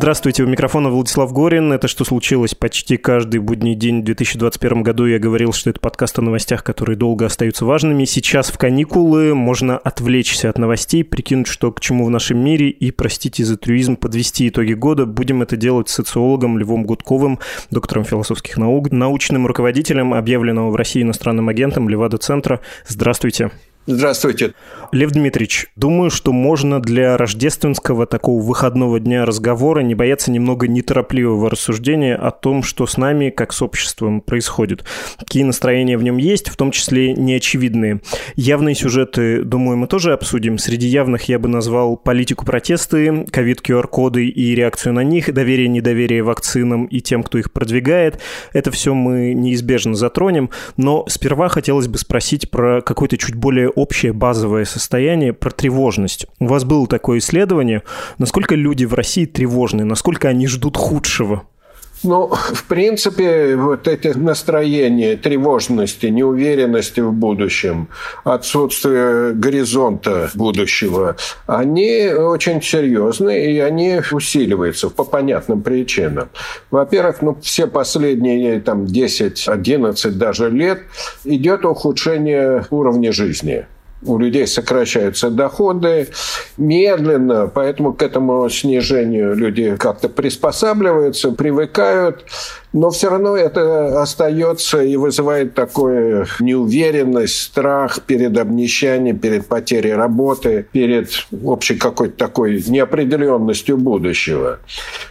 Здравствуйте, у микрофона Владислав Горин. Это «Что случилось?» почти каждый будний день в 2021 году я говорил, что это подкаст о новостях, которые долго остаются важными. Сейчас в каникулы можно отвлечься от новостей, прикинуть, что к чему в нашем мире и, простите за трюизм, подвести итоги года. Будем это делать с социологом Львом Гудковым, доктором философских наук, научным руководителем объявленного в России иностранным агентом Левада-центра. Здравствуйте. Здравствуйте. Лев Дмитриевич, думаю, что можно для рождественского такого выходного дня разговора не бояться немного неторопливого рассуждения о том, что с нами, как с обществом, происходит. Какие настроения в нем есть, в том числе неочевидные. Явные сюжеты, думаю, мы тоже обсудим. Среди явных я бы назвал политику протесты, ковид-QR-коды и реакцию на них, доверие-недоверие вакцинам и тем, кто их продвигает. Это все мы неизбежно затронем, но сперва хотелось бы спросить про какой-то чуть более общее базовое состояние про тревожность. У вас было такое исследование. Насколько люди в России тревожны? Насколько они ждут худшего? Ну, в принципе, вот эти настроения тревожности, неуверенности в будущем, отсутствие горизонта будущего, они очень серьезные, и они усиливаются по понятным причинам. Во-первых, ну, все последние там, 10-11 даже лет идет ухудшение уровня жизни у людей сокращаются доходы медленно, поэтому к этому снижению люди как-то приспосабливаются, привыкают но все равно это остается и вызывает такую неуверенность, страх перед обнищанием, перед потерей работы, перед общей какой-то такой неопределенностью будущего,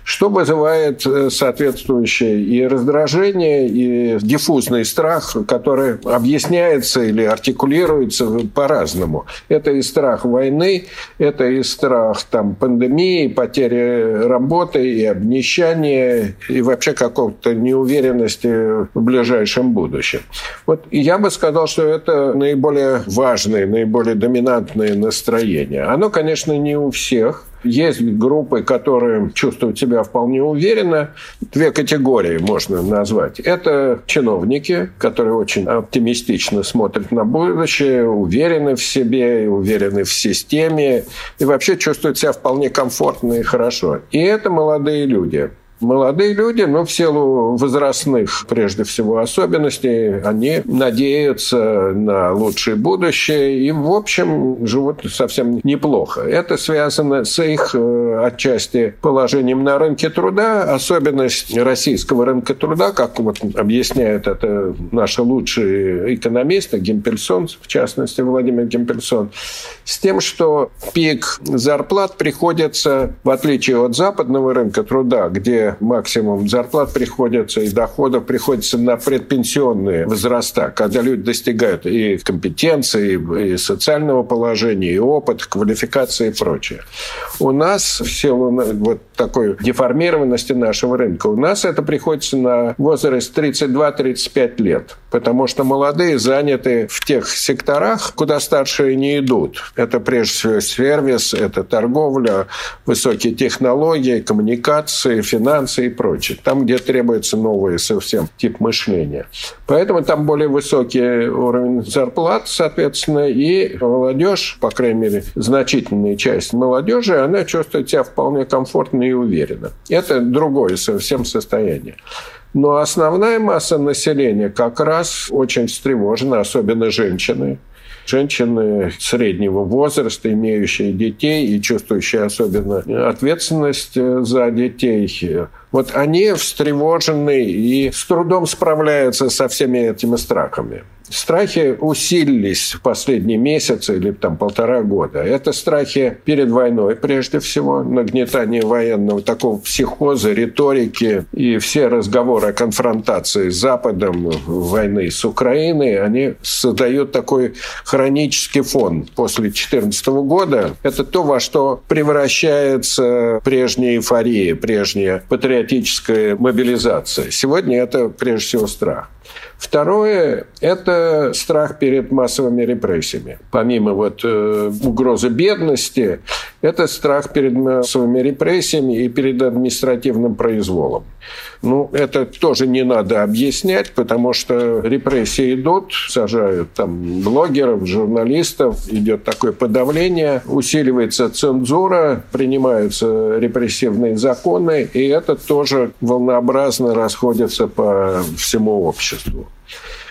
что вызывает э, соответствующее и раздражение, и диффузный страх, который объясняется или артикулируется по-разному. Это и страх войны, это и страх там, пандемии, потери работы, и обнищания, и вообще какого-то какой неуверенности в ближайшем будущем. Вот я бы сказал, что это наиболее важное, наиболее доминантное настроение. Оно, конечно, не у всех, есть группы, которые чувствуют себя вполне уверенно. Две категории можно назвать. Это чиновники, которые очень оптимистично смотрят на будущее, уверены в себе, уверены в системе и вообще чувствуют себя вполне комфортно и хорошо. И это молодые люди. Молодые люди, но в силу возрастных, прежде всего, особенностей, они надеются на лучшее будущее и, в общем, живут совсем неплохо. Это связано с их э, отчасти положением на рынке труда, особенность российского рынка труда, как вот объясняют это наши лучшие экономисты, Гимпельсон, в частности, Владимир Гимпельсон, с тем, что пик зарплат приходится, в отличие от западного рынка труда, где максимум зарплат приходится и доходов приходится на предпенсионные возраста, когда люди достигают и компетенции, и социального положения, и опыта, квалификации и прочее. У нас в силу вот такой деформированности нашего рынка, у нас это приходится на возраст 32-35 лет, потому что молодые заняты в тех секторах, куда старшие не идут. Это прежде всего сервис, это торговля, высокие технологии, коммуникации, финансы, и прочее. Там, где требуется новый совсем тип мышления. Поэтому там более высокий уровень зарплат, соответственно, и молодежь, по крайней мере, значительная часть молодежи, она чувствует себя вполне комфортно и уверенно. Это другое совсем состояние. Но основная масса населения как раз очень встревожена, особенно женщины женщины среднего возраста, имеющие детей и чувствующие особенно ответственность э, за детей, вот они встревожены и с трудом справляются со всеми этими страхами. Страхи усилились в последние месяцы или там полтора года. Это страхи перед войной, прежде всего, нагнетание военного такого психоза, риторики и все разговоры о конфронтации с Западом, войны с Украиной, они создают такой хронический фон после 2014 года. Это то, во что превращается прежняя эйфория, прежняя патриотическая мобилизация. Сегодня это прежде всего страх. Второе – это страх перед массовыми репрессиями. Помимо вот э, угрозы бедности, это страх перед массовыми репрессиями и перед административным произволом. Ну, это тоже не надо объяснять, потому что репрессии идут, сажают там блогеров, журналистов, идет такое подавление, усиливается цензура, принимаются репрессивные законы, и это тоже волнообразно расходится по всему обществу.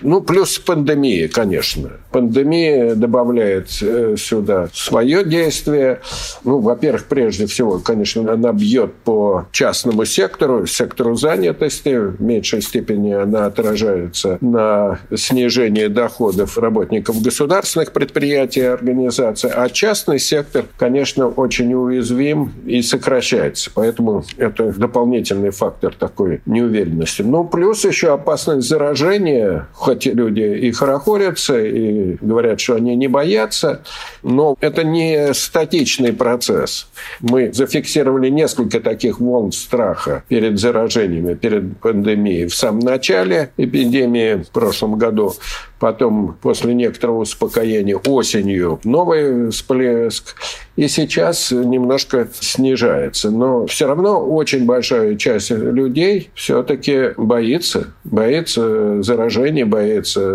Ну, плюс пандемия, конечно. Пандемия добавляет э, сюда свое действие. Ну, во-первых, прежде всего, конечно, она бьет по частному сектору, сектору занятости. В меньшей степени она отражается на снижении доходов работников государственных предприятий и организаций. А частный сектор, конечно, очень уязвим и сокращается. Поэтому это дополнительный фактор такой неуверенности. Ну, плюс еще опасность заражения хоть люди и хорохорятся, и говорят, что они не боятся, но это не статичный процесс. Мы зафиксировали несколько таких волн страха перед заражениями, перед пандемией в самом начале эпидемии в прошлом году. Потом, после некоторого успокоения, осенью новый всплеск. И сейчас немножко снижается. Но все равно очень большая часть людей все-таки боится. Боится заражения, боится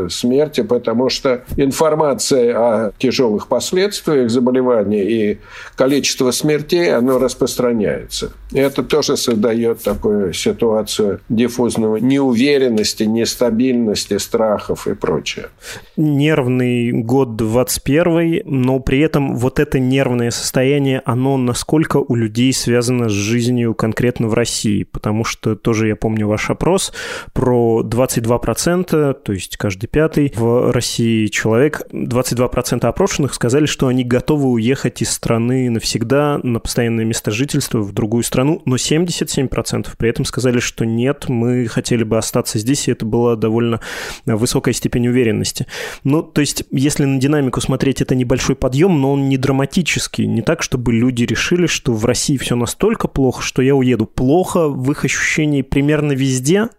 смерти, потому что информация о тяжелых последствиях заболевания и количество смертей, оно распространяется. И это тоже создает такую ситуацию диффузного неуверенности, нестабильности, страхов и прочее. Нервный год 21, но при этом вот это нервное состояние, оно насколько у людей связано с жизнью конкретно в России? Потому что тоже я помню ваш опрос про 22%, то есть каждый пятый в России человек, 22% опрошенных сказали, что они готовы уехать из страны навсегда на постоянное место жительства в другую страну, но 77% при этом сказали, что нет, мы хотели бы остаться здесь, и это была довольно высокая степень уверенности. Ну, то есть, если на динамику смотреть, это небольшой подъем, но он не драматический. Не так, чтобы люди решили, что в России все настолько плохо, что я уеду. Плохо в их ощущении примерно везде,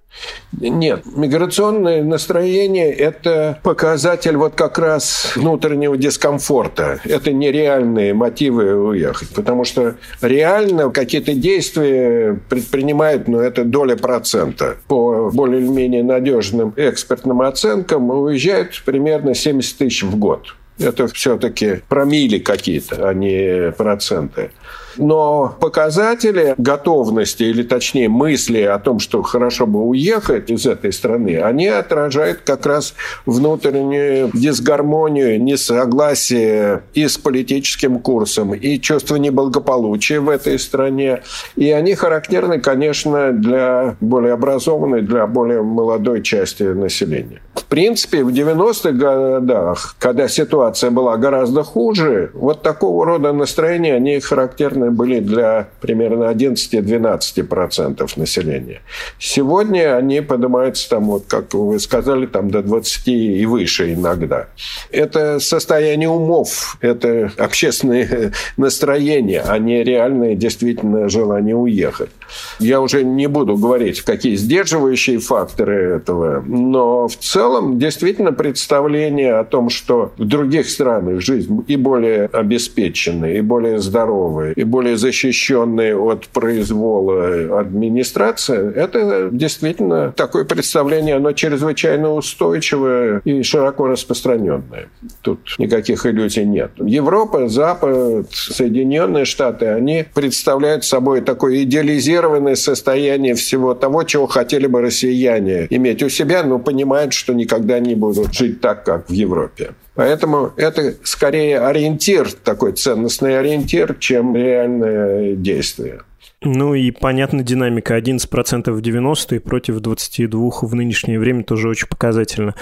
нет, миграционное настроение – это показатель вот как раз внутреннего дискомфорта. Это нереальные мотивы уехать, потому что реально какие-то действия предпринимают, но это доля процента. По более-менее надежным экспертным оценкам уезжают примерно 70 тысяч в год. Это все-таки промили какие-то, а не проценты. Но показатели готовности, или точнее мысли о том, что хорошо бы уехать из этой страны, они отражают как раз внутреннюю дисгармонию, несогласие и с политическим курсом, и чувство неблагополучия в этой стране. И они характерны, конечно, для более образованной, для более молодой части населения. В принципе, в 90-х годах, когда ситуация была гораздо хуже, вот такого рода настроения, они характерны были для примерно 11-12% населения. Сегодня они поднимаются, там, вот, как вы сказали, там, до 20 и выше иногда. Это состояние умов, это общественные настроения, а не реальное действительно желание уехать. Я уже не буду говорить, какие сдерживающие факторы этого, но в целом действительно представление о том, что в других странах жизнь и более обеспеченная, и более здоровая, и более защищенные от произвола администрация, это действительно такое представление, оно чрезвычайно устойчивое и широко распространенное. Тут никаких иллюзий нет. Европа, Запад, Соединенные Штаты, они представляют собой такое идеализированное состояние всего того, чего хотели бы россияне иметь у себя, но понимают, что никогда не будут жить так, как в Европе. Поэтому это скорее ориентир, такой ценностный ориентир, чем реальное действие. Ну и понятна динамика. 11% в 90-е против 22% в нынешнее время тоже очень показательно.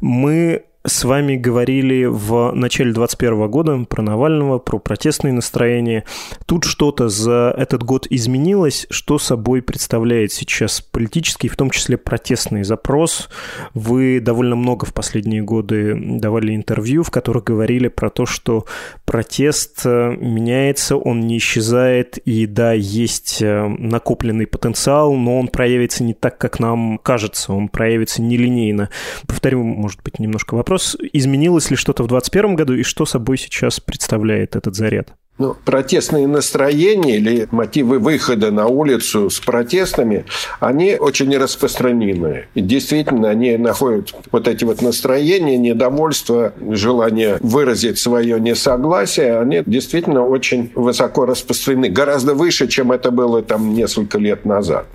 Мы с вами говорили в начале 2021 года про Навального, про протестные настроения. Тут что-то за этот год изменилось. Что собой представляет сейчас политический, в том числе протестный запрос? Вы довольно много в последние годы давали интервью, в которых говорили про то, что протест э, меняется, он не исчезает, и да, есть э, накопленный потенциал, но он проявится не так, как нам кажется, он проявится нелинейно. Повторю, может быть, немножко вопрос вопрос, изменилось ли что-то в 2021 году и что собой сейчас представляет этот заряд? Ну, протестные настроения или мотивы выхода на улицу с протестами, они очень распространены. И действительно, они находят вот эти вот настроения, недовольство, желание выразить свое несогласие, они действительно очень высоко распространены. Гораздо выше, чем это было там несколько лет назад.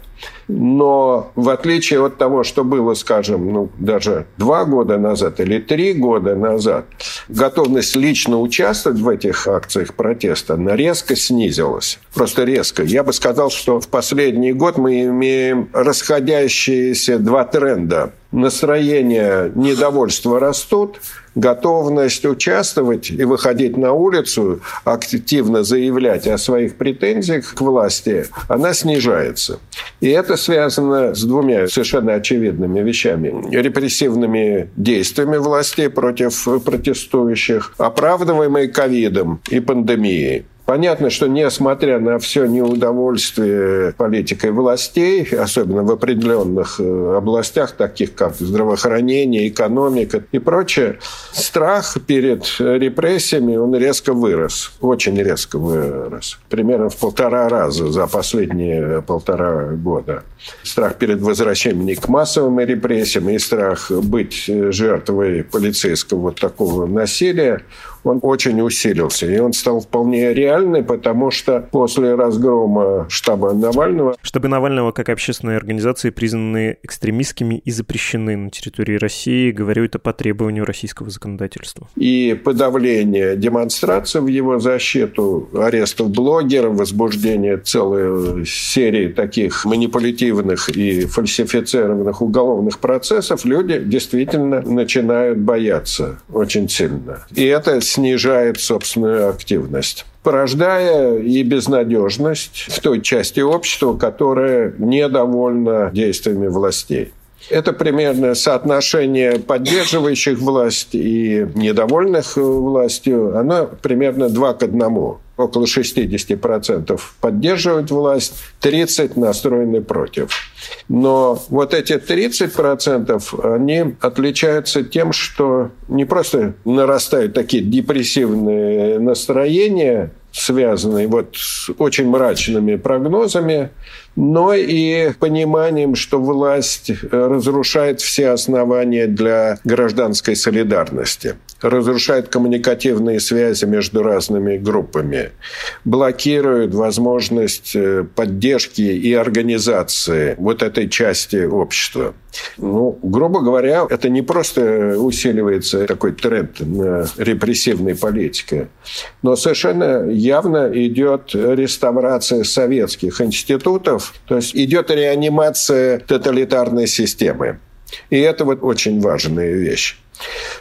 Но в отличие от того, что было, скажем, ну, даже два года назад или три года назад, готовность лично участвовать в этих акциях протеста, она резко снизилась. Просто резко. Я бы сказал, что в последний год мы имеем расходящиеся два тренда. Настроение недовольства растут – готовность участвовать и выходить на улицу, активно заявлять о своих претензиях к власти, она снижается. И это связано с двумя совершенно очевидными вещами. Репрессивными действиями властей против протестующих, оправдываемые ковидом и пандемией. Понятно, что несмотря на все неудовольствие политикой властей, особенно в определенных э, областях, таких как здравоохранение, экономика и прочее, страх перед репрессиями, он резко вырос, очень резко вырос, примерно в полтора раза за последние полтора года. Страх перед возвращением к массовым репрессиям и страх быть жертвой полицейского вот такого насилия, он очень усилился. И он стал вполне реальный, потому что после разгрома штаба Навального... Штабы Навального как общественные организации признаны экстремистскими и запрещены на территории России. Говорю это по требованию российского законодательства. И подавление демонстраций в его защиту, арестов блогеров, возбуждение целой серии таких манипулятивных и фальсифицированных уголовных процессов, люди действительно начинают бояться очень сильно. И это снижает собственную активность порождая и безнадежность в той части общества, которая недовольна действиями властей. Это примерно соотношение поддерживающих власть и недовольных властью, оно примерно 2 к 1 около 60% поддерживают власть, 30% настроены против. Но вот эти 30% они отличаются тем, что не просто нарастают такие депрессивные настроения, связанные вот с очень мрачными прогнозами, но и пониманием, что власть разрушает все основания для гражданской солидарности, разрушает коммуникативные связи между разными группами, блокирует возможность э, поддержки и организации вот этой части общества. Ну, грубо говоря, это не просто усиливается такой тренд на репрессивной политике, но совершенно явно идет реставрация советских институтов, то есть идет реанимация тоталитарной системы. И это вот очень важная вещь.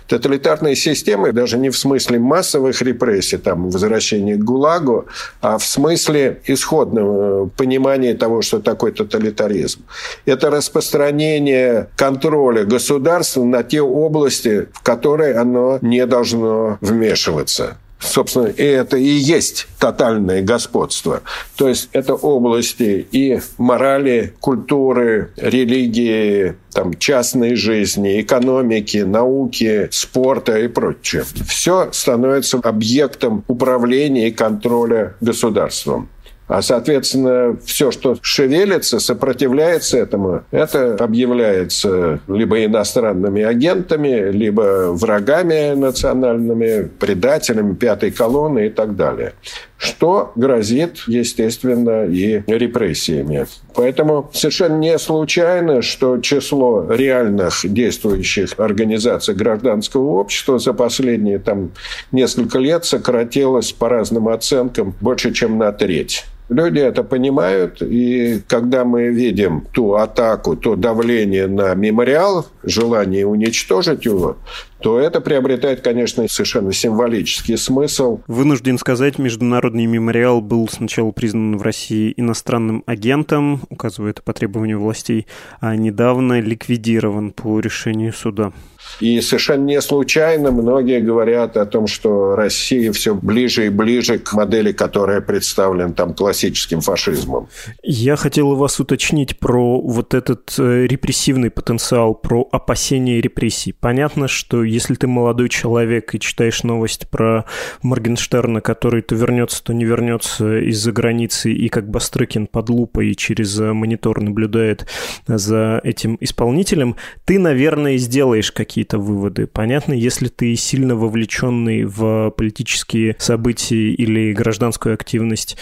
Тоталитарные системы, даже не в смысле массовых репрессий, там, возвращения к ГУЛАГу, а в смысле исходного понимания того, что такое тоталитаризм. Это распространение контроля государства на те области, в которые оно не должно вмешиваться. Собственно, и это и есть тотальное господство. То есть это области и морали, культуры, религии, там, частной жизни, экономики, науки, спорта и прочее. Все становится объектом управления и контроля государством. А, соответственно, все, что шевелится, сопротивляется этому, это объявляется либо иностранными агентами, либо врагами национальными, предателями пятой колонны и так далее что грозит, естественно, и репрессиями. Поэтому совершенно не случайно, что число реальных действующих организаций гражданского общества за последние там, несколько лет сократилось по разным оценкам больше, чем на треть. Люди это понимают, и когда мы видим ту атаку, то давление на мемориал, желание уничтожить его, то это приобретает, конечно, совершенно символический смысл. Вынужден сказать, Международный мемориал был сначала признан в России иностранным агентом, указывает по требованию властей, а недавно ликвидирован по решению суда. И совершенно не случайно многие говорят о том, что Россия все ближе и ближе к модели, которая представлена там классическим фашизмом. Я хотел вас уточнить про вот этот э, репрессивный потенциал, про опасение репрессий. Понятно, что если ты молодой человек и читаешь новость про Моргенштерна, который то вернется, то не вернется из-за границы, и как Бастрыкин под лупой через монитор наблюдает за этим исполнителем, ты, наверное, сделаешь какие-то какие-то выводы. Понятно, если ты сильно вовлеченный в политические события или гражданскую активность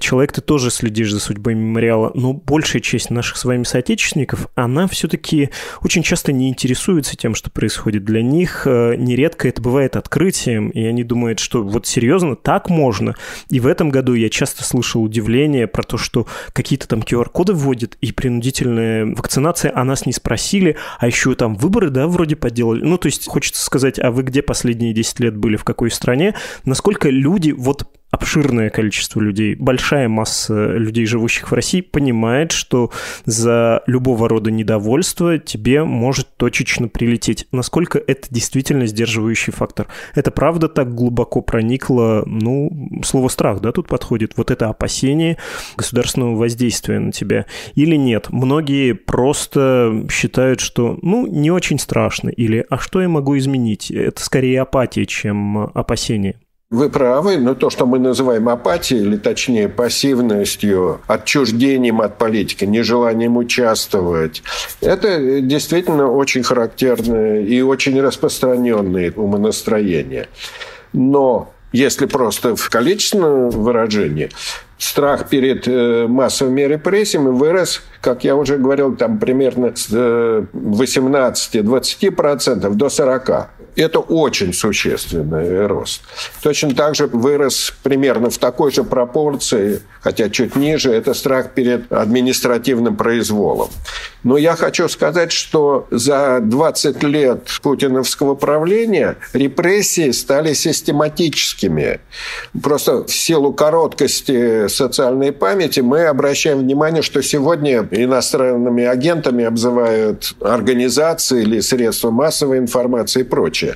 человек, ты тоже следишь за судьбой мемориала, но большая часть наших с вами соотечественников, она все-таки очень часто не интересуется тем, что происходит для них. Э, нередко это бывает открытием, и они думают, что вот серьезно, так можно. И в этом году я часто слышал удивление про то, что какие-то там QR-коды вводят, и принудительная вакцинация, а нас не спросили, а еще там выборы, да, вроде подделали делали. Ну, то есть хочется сказать, а вы где последние 10 лет были, в какой стране? Насколько люди вот обширное количество людей, большая масса людей, живущих в России, понимает, что за любого рода недовольство тебе может точечно прилететь. Насколько это действительно сдерживающий фактор? Это правда так глубоко проникло, ну, слово страх, да, тут подходит, вот это опасение государственного воздействия на тебя или нет? Многие просто считают, что, ну, не очень страшно, или а что я могу изменить? Это скорее апатия, чем опасение. Вы правы, но то, что мы называем апатией, или точнее пассивностью, отчуждением от политики, нежеланием участвовать, это действительно очень характерное и очень распространенное умонастроение. Но если просто в количественном выражении, страх перед э, массовыми репрессиями вырос, как я уже говорил, там примерно с 18-20% э, до 40%. Это очень существенный рост. Точно так же вырос примерно в такой же пропорции, хотя чуть ниже, это страх перед административным произволом. Но я хочу сказать, что за 20 лет путиновского правления репрессии стали систематическими. Просто в силу короткости социальной памяти мы обращаем внимание, что сегодня иностранными агентами обзывают организации или средства массовой информации и прочее.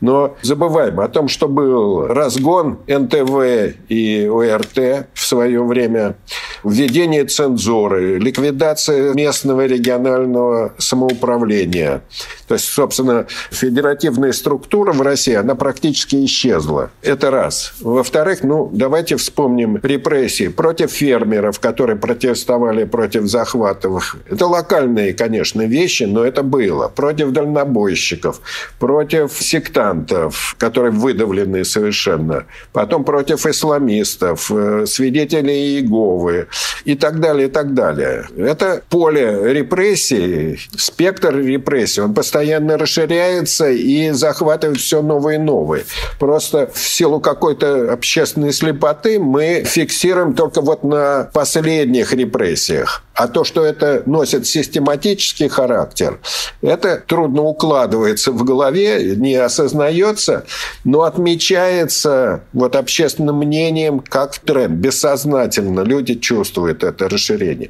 Но забываем о том, что был разгон НТВ и ОРТ в свое время, введение цензуры, ликвидация местного регионального самоуправления. То есть, собственно, федеративная структура в России, она практически исчезла. Это раз. Во-вторых, ну, давайте вспомним репрессии против фермеров, которые протестовали против захватов. Это локальные, конечно, вещи, но это было. Против дальнобойщиков, против сектантов, которые выдавлены совершенно. Потом против исламистов, э, свидетелей Иеговы и так далее, и так далее. Это поле репрессий, спектр репрессий, он постоянно расширяется и захватывает все новые и новые. Просто в силу какой-то общественной слепоты мы фиксируем только вот на последних репрессиях. А то, что это носит систематический характер, это трудно укладывается в голове, не осознается, но отмечается вот общественным мнением как тренд. Бессознательно люди чувствуют это расширение.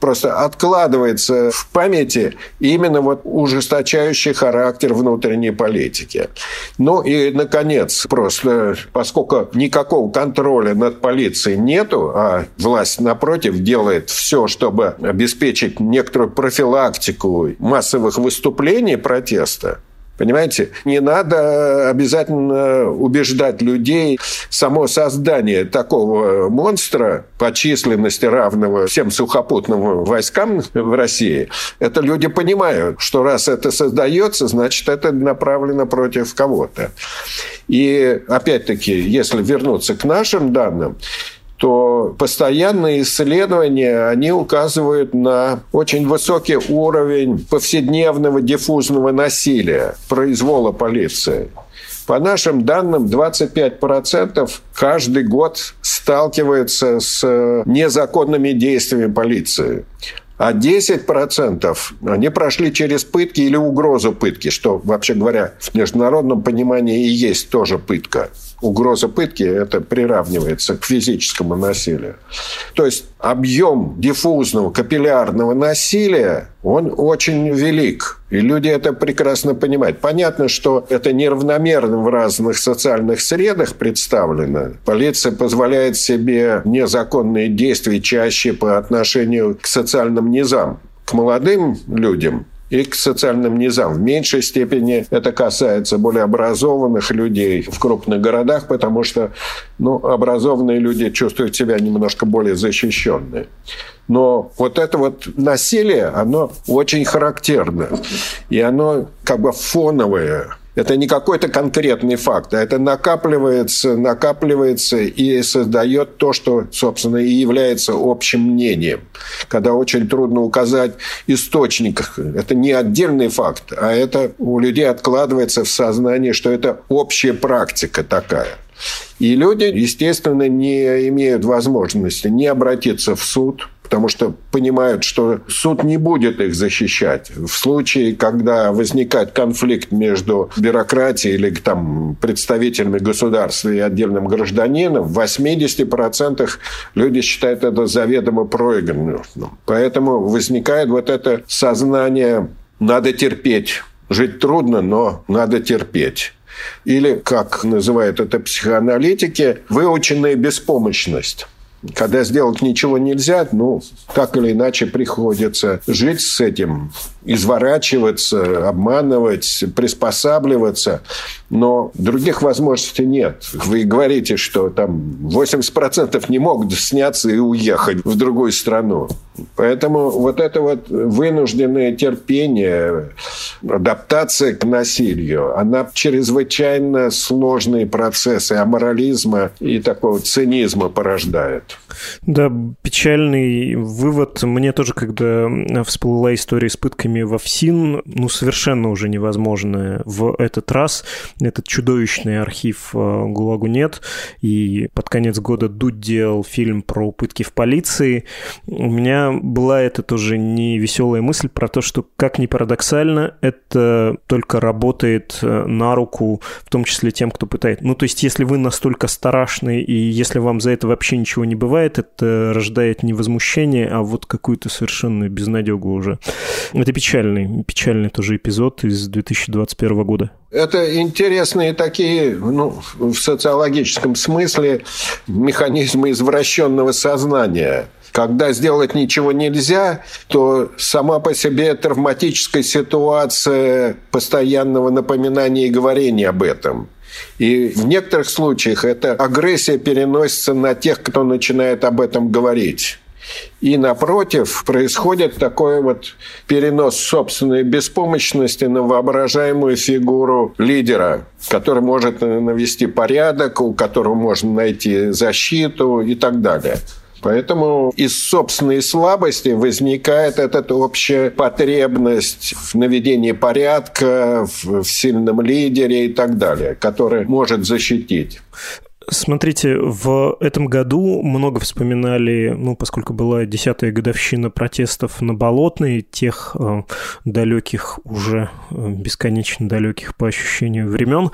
Просто откладывается в памяти именно вот ужесточающий характер внутренней политики. Ну и, наконец, просто поскольку никакого контроля над полицией нету, а власть, напротив, делает все, чтобы обеспечить некоторую профилактику массовых выступлений протеста, Понимаете? Не надо обязательно убеждать людей. Само создание такого монстра по численности равного всем сухопутным войскам в России, это люди понимают, что раз это создается, значит, это направлено против кого-то. И опять-таки, если вернуться к нашим данным, то постоянные исследования, они указывают на очень высокий уровень повседневного диффузного насилия, произвола полиции. По нашим данным, 25% каждый год сталкиваются с незаконными действиями полиции. А 10% они прошли через пытки или угрозу пытки, что, вообще говоря, в международном понимании и есть тоже пытка угроза пытки, это приравнивается к физическому насилию. То есть объем диффузного капиллярного насилия, он очень велик. И люди это прекрасно понимают. Понятно, что это неравномерно в разных социальных средах представлено. Полиция позволяет себе незаконные действия чаще по отношению к социальным низам. К молодым людям и к социальным низам. В меньшей степени это касается более образованных людей в крупных городах, потому что ну, образованные люди чувствуют себя немножко более защищенные. Но вот это вот насилие, оно очень характерно. И оно как бы фоновое это не какой-то конкретный факт, а это накапливается, накапливается и создает то, что, собственно, и является общим мнением. Когда очень трудно указать источник, это не отдельный факт, а это у людей откладывается в сознании, что это общая практика такая. И люди, естественно, не имеют возможности не обратиться в суд, потому что понимают, что суд не будет их защищать. В случае, когда возникает конфликт между бюрократией или там, представителями государства и отдельным гражданином, в 80% люди считают это заведомо проигранным. Поэтому возникает вот это сознание «надо терпеть». Жить трудно, но надо терпеть. Или, как называют это психоаналитики, выученная беспомощность. Когда сделать ничего нельзя, ну, так или иначе приходится жить с этим, изворачиваться, обманывать, приспосабливаться. Но других возможностей нет. Вы говорите, что там 80% не могут сняться и уехать в другую страну. Поэтому вот это вот вынужденное терпение, адаптация к насилию, она чрезвычайно сложные процессы аморализма и такого цинизма порождает. Да, печальный вывод. Мне тоже, когда всплыла история с пытками во ФСИН, ну, совершенно уже невозможно в этот раз. Этот чудовищный архив э, ГУЛАГу нет. И под конец года Дудь делал фильм про пытки в полиции. У меня была эта тоже не веселая мысль про то, что, как ни парадоксально, это только работает э, на руку, в том числе тем, кто пытает. Ну, то есть, если вы настолько страшны, и если вам за это вообще ничего не бывает, это рождает не возмущение, а вот какую-то совершенную безнадегу уже. Это печальный, печальный тоже эпизод из 2021 года. Это интересные такие, ну, в социологическом смысле, механизмы извращенного сознания. Когда сделать ничего нельзя, то сама по себе травматическая ситуация постоянного напоминания и говорения об этом – и в некоторых случаях эта агрессия переносится на тех, кто начинает об этом говорить. И напротив, происходит такой вот перенос собственной беспомощности на воображаемую фигуру лидера, который может навести порядок, у которого можно найти защиту и так далее. Поэтому из собственной слабости возникает эта общая потребность в наведении порядка, в, в сильном лидере и так далее, который может защитить. Смотрите, в этом году много вспоминали, ну, поскольку была десятая годовщина протестов на Болотной, тех э, далеких, уже э, бесконечно далеких по ощущению времен.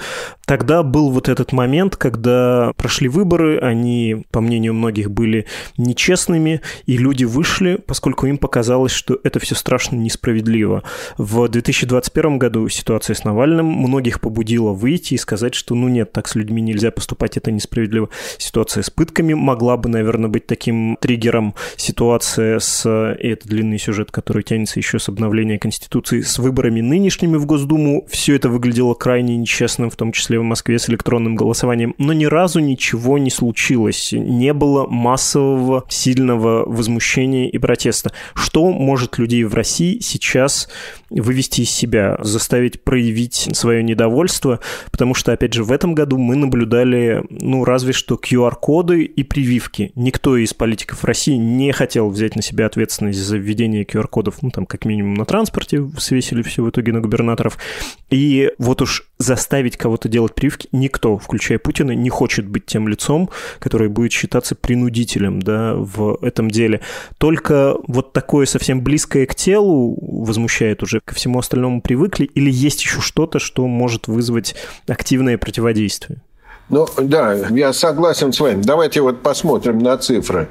Тогда был вот этот момент, когда прошли выборы, они, по мнению многих, были нечестными, и люди вышли, поскольку им показалось, что это все страшно несправедливо. В 2021 году ситуация с Навальным многих побудила выйти и сказать, что, ну нет, так с людьми нельзя поступать, это несправедливо. Ситуация с пытками могла бы, наверное, быть таким триггером. Ситуация с... И это длинный сюжет, который тянется еще с обновления Конституции, с выборами нынешними в Госдуму. Все это выглядело крайне нечестным, в том числе в Москве с электронным голосованием. Но ни разу ничего не случилось. Не было массового, сильного возмущения и протеста. Что может людей в России сейчас вывести из себя, заставить проявить свое недовольство? Потому что, опять же, в этом году мы наблюдали ну, разве что QR-коды и прививки. Никто из политиков России не хотел взять на себя ответственность за введение QR-кодов, ну, там, как минимум на транспорте, свесили все в итоге на губернаторов. И вот уж заставить кого-то делать прививки никто, включая Путина, не хочет быть тем лицом, который будет считаться принудителем да, в этом деле. Только вот такое совсем близкое к телу возмущает уже, ко всему остальному привыкли, или есть еще что-то, что может вызвать активное противодействие? Ну, да, я согласен с вами. Давайте вот посмотрим на цифры.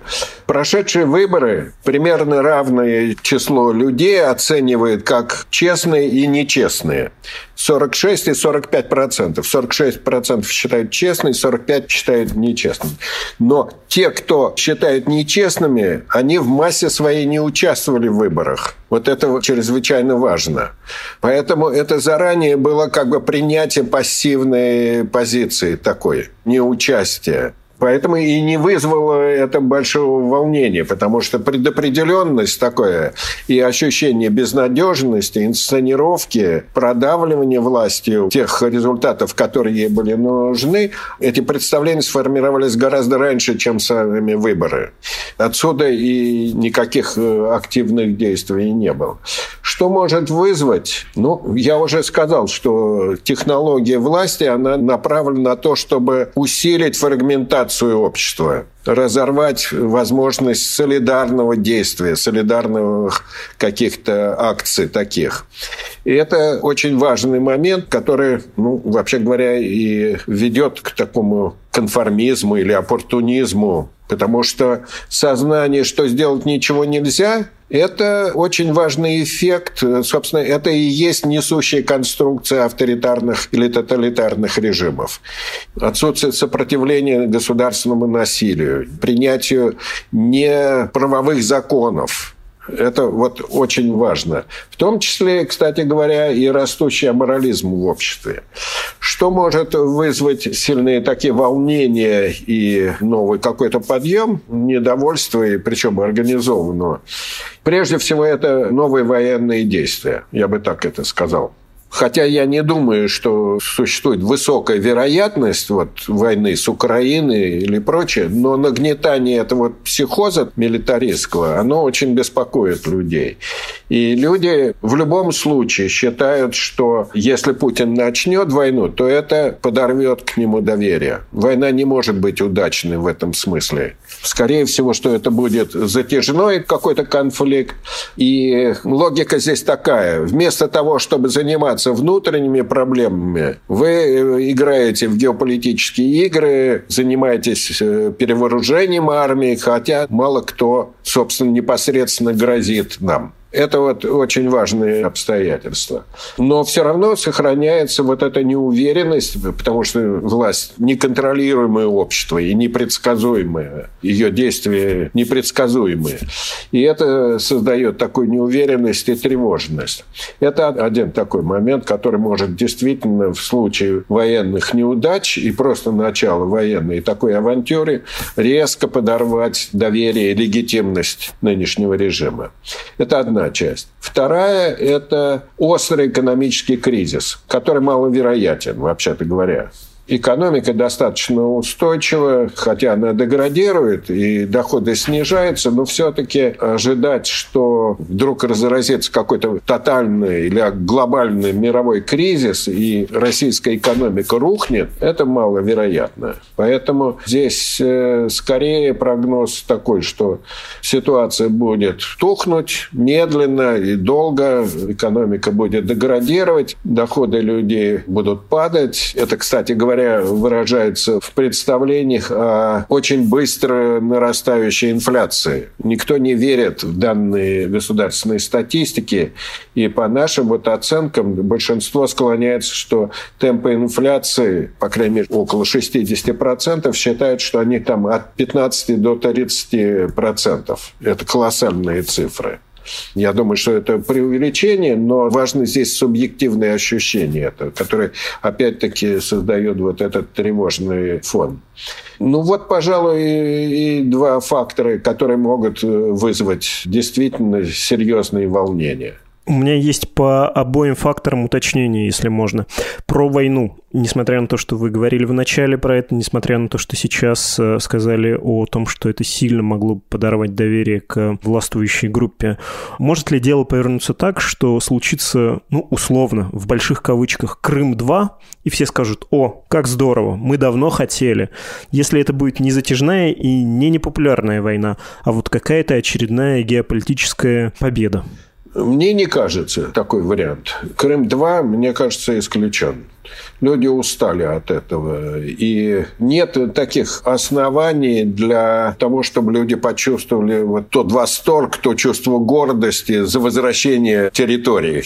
Прошедшие выборы примерно равное число людей оценивает как честные и нечестные. 46 и 45 процентов. 46 процентов считают честными, 45 считают нечестными. Но те, кто считают нечестными, они в массе своей не участвовали в выборах. Вот это чрезвычайно важно. Поэтому это заранее было как бы принятие пассивной позиции такой, неучастия. Поэтому и не вызвало это большого волнения, потому что предопределенность такое и ощущение безнадежности, инсценировки, продавливания властью тех результатов, которые ей были нужны, эти представления сформировались гораздо раньше, чем сами выборы. Отсюда и никаких э, активных действий не было. Что может вызвать? Ну, я уже сказал, что технология власти, она направлена на то, чтобы усилить фрагментацию фрагментацию общества, разорвать возможность солидарного действия, солидарных каких-то акций таких. И это очень важный момент, который, ну, вообще говоря, и ведет к такому конформизму или оппортунизму, потому что сознание, что сделать ничего нельзя, это очень важный эффект. Собственно, это и есть несущая конструкция авторитарных или тоталитарных режимов. Отсутствие сопротивления государственному насилию, принятию неправовых законов, это вот очень важно. В том числе, кстати говоря, и растущий аморализм в обществе. Что может вызвать сильные такие волнения и новый какой-то подъем, недовольство, и причем организованного? Прежде всего, это новые военные действия. Я бы так это сказал. Хотя я не думаю, что существует высокая вероятность вот, войны с Украиной или прочее, но нагнетание этого психоза милитаристского, оно очень беспокоит людей. И люди в любом случае считают, что если Путин начнет войну, то это подорвет к нему доверие. Война не может быть удачной в этом смысле. Скорее всего, что это будет затяжной какой-то конфликт. И логика здесь такая. Вместо того, чтобы заниматься внутренними проблемами, вы э, играете в геополитические игры, занимаетесь э, перевооружением армии, хотя мало кто, собственно, непосредственно грозит нам. Это вот очень важные обстоятельства. Но все равно сохраняется вот эта неуверенность, потому что власть неконтролируемое общество и непредсказуемое. Ее действия непредсказуемые. И это создает такую неуверенность и тревожность. Это один такой момент, который может действительно в случае военных неудач и просто начала военной такой авантюры резко подорвать доверие и легитимность нынешнего режима. Это одна часть. Вторая – это острый экономический кризис, который маловероятен, вообще-то говоря экономика достаточно устойчива, хотя она деградирует и доходы снижаются, но все-таки ожидать, что вдруг разразится какой-то тотальный или глобальный мировой кризис и российская экономика рухнет, это маловероятно. Поэтому здесь э, скорее прогноз такой, что ситуация будет тухнуть медленно и долго, экономика будет деградировать, доходы людей будут падать. Это, кстати говоря, говоря, выражается в представлениях о очень быстро нарастающей инфляции. Никто не верит в данные государственной статистики, и по нашим вот оценкам большинство склоняется, что темпы инфляции, по крайней мере, около 60%, считают, что они там от 15 до 30%. Это колоссальные цифры. Я думаю, что это преувеличение, но важно здесь субъективное ощущение, это, которое опять-таки создает вот этот тревожный фон. Ну вот, пожалуй, и, два фактора, которые могут вызвать действительно серьезные волнения. У меня есть по обоим факторам уточнение, если можно. Про войну. Несмотря на то, что вы говорили в начале про это, несмотря на то, что сейчас э, сказали о том, что это сильно могло подорвать доверие к властвующей группе, может ли дело повернуться так, что случится, ну, условно, в больших кавычках, Крым-2, и все скажут, о, как здорово, мы давно хотели. Если это будет не затяжная и не непопулярная война, а вот какая-то очередная геополитическая победа. Мне не кажется такой вариант. Крым-2, мне кажется, исключен. Люди устали от этого. И нет таких оснований для того, чтобы люди почувствовали вот тот восторг, то чувство гордости за возвращение территорий.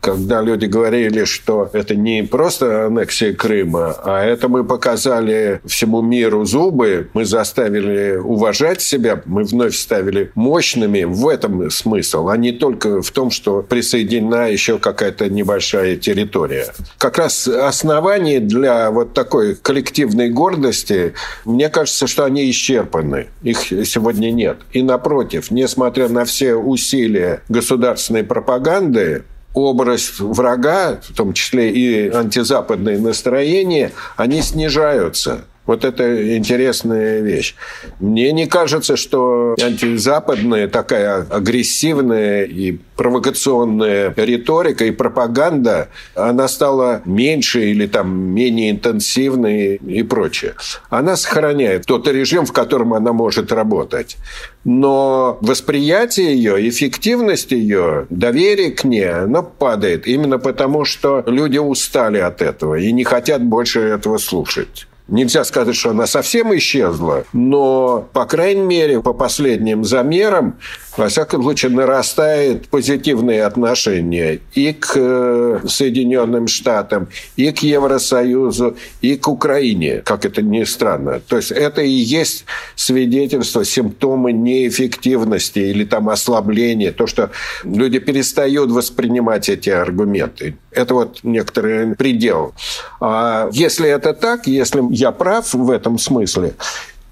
Когда люди говорили, что это не просто аннексия Крыма, а это мы показали всему миру зубы, мы заставили уважать себя, мы вновь ставили мощными. В этом смысл, а не только в том, что присоединена еще какая-то небольшая территория. Как раз оснований для вот такой коллективной гордости, мне кажется, что они исчерпаны. Их сегодня нет. И напротив, несмотря на все усилия государственной пропаганды, образ врага, в том числе и антизападные настроения, они снижаются. Вот это интересная вещь. Мне не кажется, что антизападная такая агрессивная и провокационная риторика и пропаганда, она стала меньше или там менее интенсивной и прочее. Она сохраняет тот режим, в котором она может работать. Но восприятие ее, эффективность ее, доверие к ней, оно падает именно потому, что люди устали от этого и не хотят больше этого слушать. Нельзя сказать, что она совсем исчезла, но, по крайней мере, по последним замерам, во всяком случае, нарастает позитивные отношения и к э, Соединенным Штатам, и к Евросоюзу, и к Украине, как это ни странно. То есть это и есть свидетельство, симптомы неэффективности или там ослабления, то, что люди перестают воспринимать эти аргументы. Это вот некоторый предел. А если это так, если я прав в этом смысле,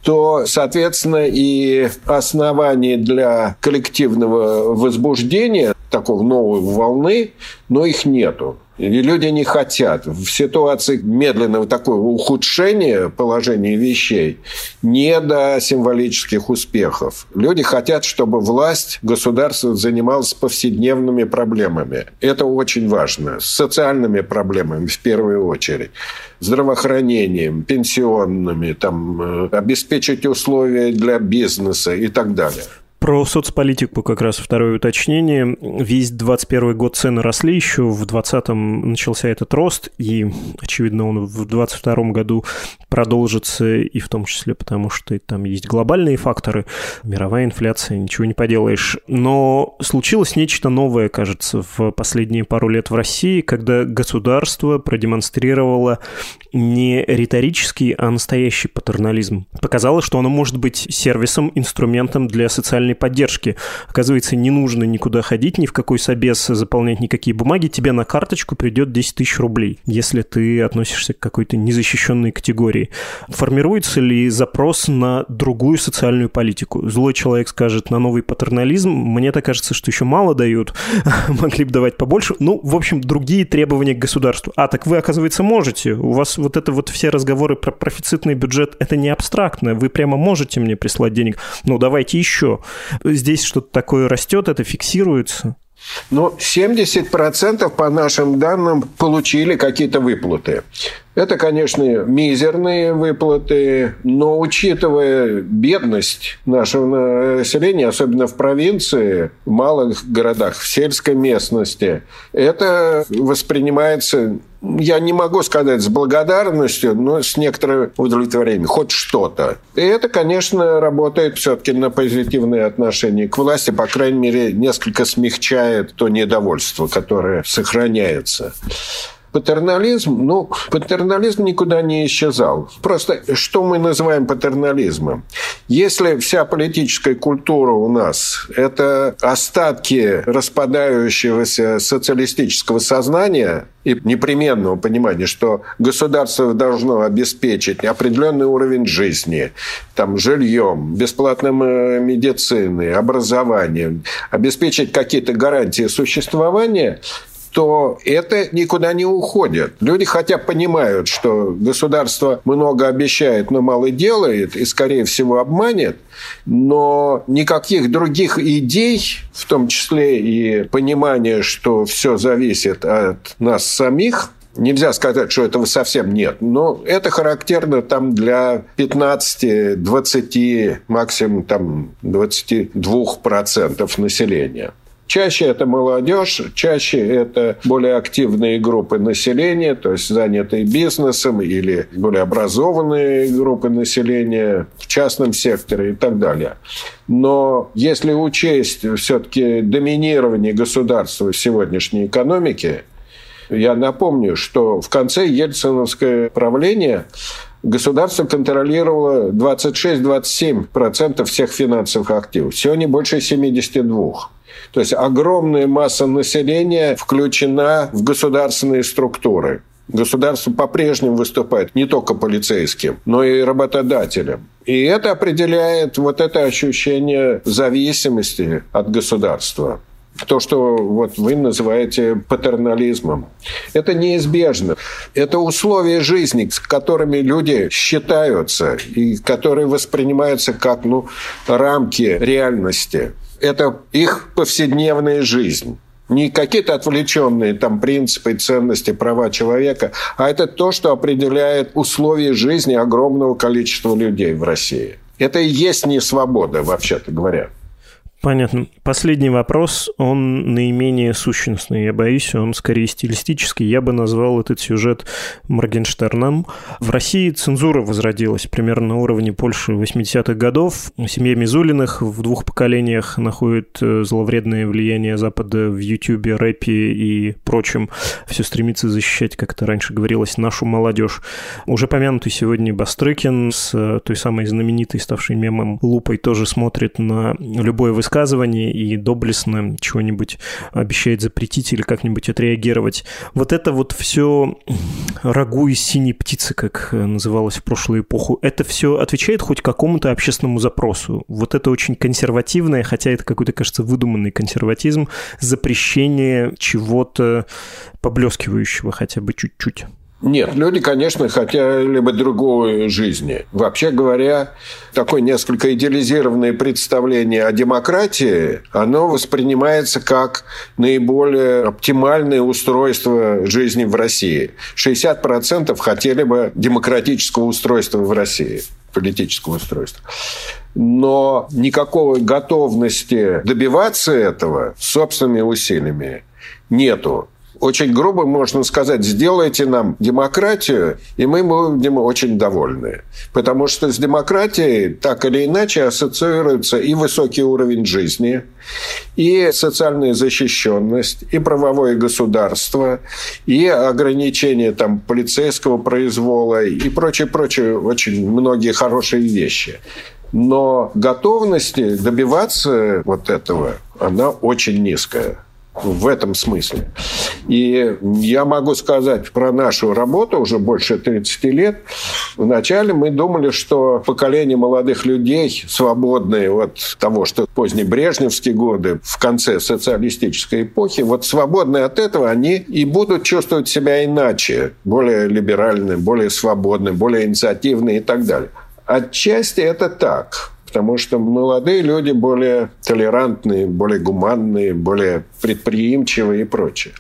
то, соответственно, и оснований для коллективного возбуждения, такого новой волны, но их нету. И люди не хотят. В ситуации медленного такого ухудшения положения вещей не до символических успехов. Люди хотят, чтобы власть, государство занималось повседневными проблемами. Это очень важно. С социальными проблемами в первую очередь. Здравоохранением, пенсионными, там, э, обеспечить условия для бизнеса и так далее. Про соцполитику как раз второе уточнение. Весь 21 год цены росли, еще в 20-м начался этот рост, и, очевидно, он в 22 году продолжится, и в том числе потому, что там есть глобальные факторы, мировая инфляция, ничего не поделаешь. Но случилось нечто новое, кажется, в последние пару лет в России, когда государство продемонстрировало не риторический, а настоящий патернализм. Показало, что оно может быть сервисом, инструментом для социальной социальной поддержки. Оказывается, не нужно никуда ходить, ни в какой собес заполнять никакие бумаги, тебе на карточку придет 10 тысяч рублей, если ты относишься к какой-то незащищенной категории. Формируется ли запрос на другую социальную политику? Злой человек скажет на новый патернализм. Мне так кажется, что еще мало дают, могли бы давать побольше. Ну, в общем, другие требования к государству. А, так вы, оказывается, можете. У вас вот это вот все разговоры про профицитный бюджет, это не абстрактно. Вы прямо можете мне прислать денег. Ну, давайте еще здесь что-то такое растет, это фиксируется? Ну, 70% по нашим данным получили какие-то выплаты. Это, конечно, мизерные выплаты, но учитывая бедность нашего населения, особенно в провинции, в малых городах, в сельской местности, это воспринимается я не могу сказать с благодарностью, но с некоторым удовлетворением. Хоть что-то. И это, конечно, работает все-таки на позитивные отношения к власти. По крайней мере, несколько смягчает то недовольство, которое сохраняется. Патернализм, ну, патернализм никуда не исчезал. Просто что мы называем патернализмом? Если вся политическая культура у нас – это остатки распадающегося социалистического сознания и непременного понимания, что государство должно обеспечить определенный уровень жизни, там, жильем, бесплатным э, медициной, образованием, обеспечить какие-то гарантии существования – то это никуда не уходит. Люди хотя понимают, что государство много обещает, но мало делает, и, скорее всего, обманет, но никаких других идей, в том числе и понимания, что все зависит от нас самих, Нельзя сказать, что этого совсем нет, но это характерно там для 15, 20, максимум там 22% населения. Чаще это молодежь, чаще это более активные группы населения, то есть занятые бизнесом или более образованные группы населения в частном секторе и так далее. Но если учесть все-таки доминирование государства в сегодняшней экономике, я напомню, что в конце ельциновское правление государство контролировало 26-27% всех финансовых активов. Сегодня больше 72%. То есть огромная масса населения включена в государственные структуры. Государство по-прежнему выступает не только полицейским, но и работодателем. И это определяет вот это ощущение зависимости от государства то, что вот вы называете патернализмом. Это неизбежно. Это условия жизни, с которыми люди считаются и которые воспринимаются как ну, рамки реальности это их повседневная жизнь. Не какие-то отвлеченные там принципы, ценности, права человека, а это то, что определяет условия жизни огромного количества людей в России. Это и есть не свобода, вообще-то говоря. Понятно. Последний вопрос, он наименее сущностный, я боюсь, он скорее стилистический. Я бы назвал этот сюжет Моргенштерном. В России цензура возродилась примерно на уровне Польши 80-х годов. Семья Мизулиных в двух поколениях находит э, зловредное влияние Запада в Ютьюбе, рэпе и прочем. Все стремится защищать, как это раньше говорилось, нашу молодежь. Уже помянутый сегодня Бастрыкин с э, той самой знаменитой, ставшей мемом Лупой, тоже смотрит на любое высказывание высказывание и доблестно чего-нибудь обещает запретить или как-нибудь отреагировать. Вот это вот все рагу из синей птицы, как называлось в прошлую эпоху, это все отвечает хоть какому-то общественному запросу. Вот это очень консервативное, хотя это какой-то, кажется, выдуманный консерватизм, запрещение чего-то поблескивающего хотя бы чуть-чуть. Нет, люди, конечно, хотели бы другой жизни. Вообще говоря, такое несколько идеализированное представление о демократии, оно воспринимается как наиболее оптимальное устройство жизни в России. 60% хотели бы демократического устройства в России политического устройства. Но никакой готовности добиваться этого собственными усилиями нету очень грубо можно сказать, сделайте нам демократию, и мы будем очень довольны. Потому что с демократией так или иначе ассоциируется и высокий уровень жизни, и социальная защищенность, и правовое государство, и ограничение там, полицейского произвола, и прочее-прочее, очень многие хорошие вещи. Но готовности добиваться вот этого, она очень низкая в этом смысле. И я могу сказать про нашу работу уже больше 30 лет. Вначале мы думали, что поколение молодых людей, свободные от того, что поздние брежневские годы, в конце социалистической эпохи, вот свободные от этого, они и будут чувствовать себя иначе, более либеральные, более свободные, более инициативные и так далее. Отчасти это так потому что молодые люди более толерантные, более гуманные, более предприимчивые и прочее.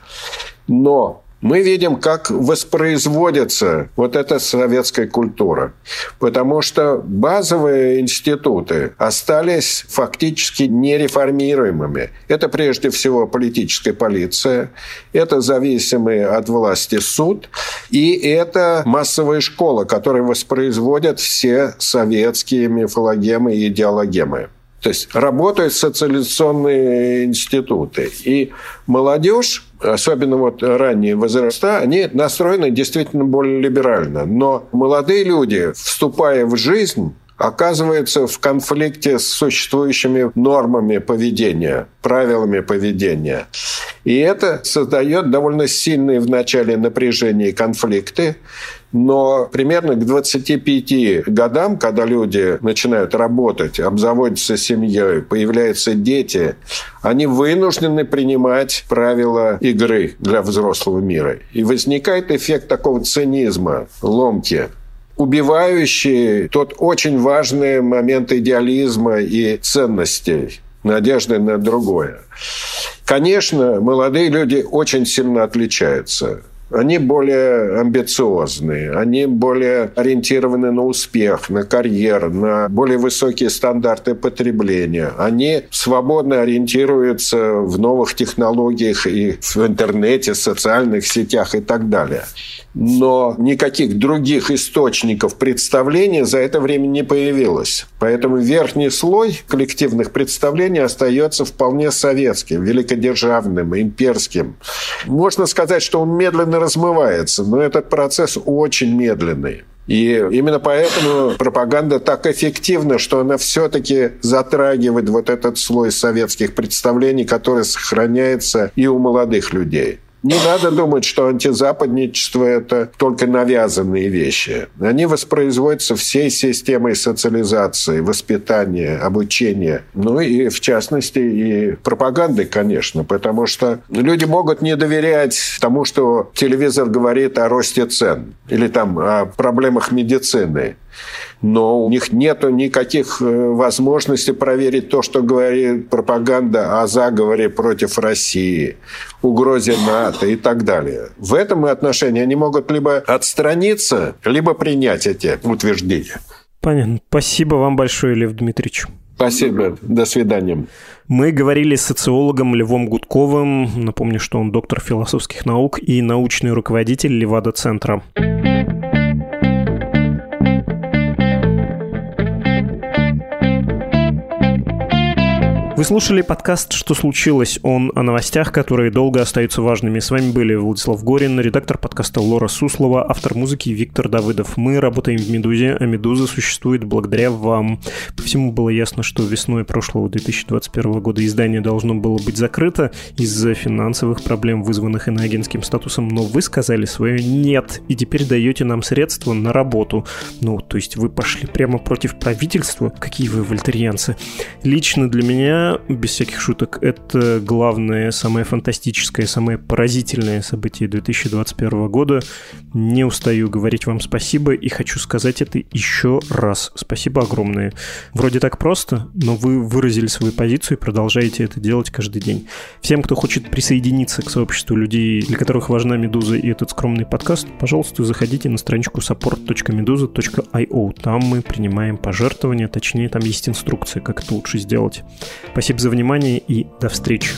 Но мы видим, как воспроизводится вот эта советская культура. Потому что базовые институты остались фактически нереформируемыми. Это прежде всего политическая полиция, это зависимый от власти суд, и это массовая школа, которая воспроизводит все советские мифологемы и идеологемы. То есть работают социализационные институты. И молодежь особенно вот ранние возраста, они настроены действительно более либерально. Но молодые люди, вступая в жизнь, оказывается в конфликте с существующими нормами поведения, правилами поведения. И это создает довольно сильные в начале напряжения и конфликты, но примерно к 25 годам, когда люди начинают работать, обзаводятся семьей, появляются дети, они вынуждены принимать правила игры для взрослого мира. И возникает эффект такого цинизма, ломки, убивающий тот очень важный момент идеализма и ценностей, надежды на другое. Конечно, молодые люди очень сильно отличаются. Они более амбициозные, они более ориентированы на успех, на карьеру, на более высокие стандарты потребления. Они свободно ориентируются в новых технологиях и в интернете, социальных сетях и так далее но никаких других источников представления за это время не появилось. Поэтому верхний слой коллективных представлений остается вполне советским, великодержавным, имперским. Можно сказать, что он медленно размывается, но этот процесс очень медленный. И именно поэтому пропаганда так эффективна, что она все-таки затрагивает вот этот слой советских представлений, который сохраняется и у молодых людей. Не надо думать, что антизападничество – это только навязанные вещи. Они воспроизводятся всей системой социализации, воспитания, обучения. Ну и, в частности, и пропаганды, конечно, потому что люди могут не доверять тому, что телевизор говорит о росте цен или там о проблемах медицины но у них нет никаких э, возможностей проверить то, что говорит пропаганда о заговоре против России, угрозе НАТО и так далее. В этом отношении они могут либо отстраниться, либо принять эти утверждения. Понятно. Спасибо вам большое, Лев Дмитриевич. Спасибо. До свидания. Мы говорили с социологом Львом Гудковым. Напомню, что он доктор философских наук и научный руководитель Левада-центра. Вы слушали подкаст «Что случилось?» Он о новостях, которые долго остаются важными. С вами были Владислав Горин, редактор подкаста Лора Суслова, автор музыки Виктор Давыдов. Мы работаем в «Медузе», а «Медуза» существует благодаря вам. По всему было ясно, что весной прошлого 2021 года издание должно было быть закрыто из-за финансовых проблем, вызванных иноагентским статусом, но вы сказали свое «нет», и теперь даете нам средства на работу. Ну, то есть вы пошли прямо против правительства? Какие вы вольтерьянцы? Лично для меня без всяких шуток, это главное, самое фантастическое, самое поразительное событие 2021 года. Не устаю говорить вам спасибо и хочу сказать это еще раз. Спасибо огромное. Вроде так просто, но вы выразили свою позицию и продолжаете это делать каждый день. Всем, кто хочет присоединиться к сообществу людей, для которых важна «Медуза» и этот скромный подкаст, пожалуйста, заходите на страничку support.meduza.io. Там мы принимаем пожертвования, точнее, там есть инструкция, как это лучше сделать. Спасибо за внимание и до встречи.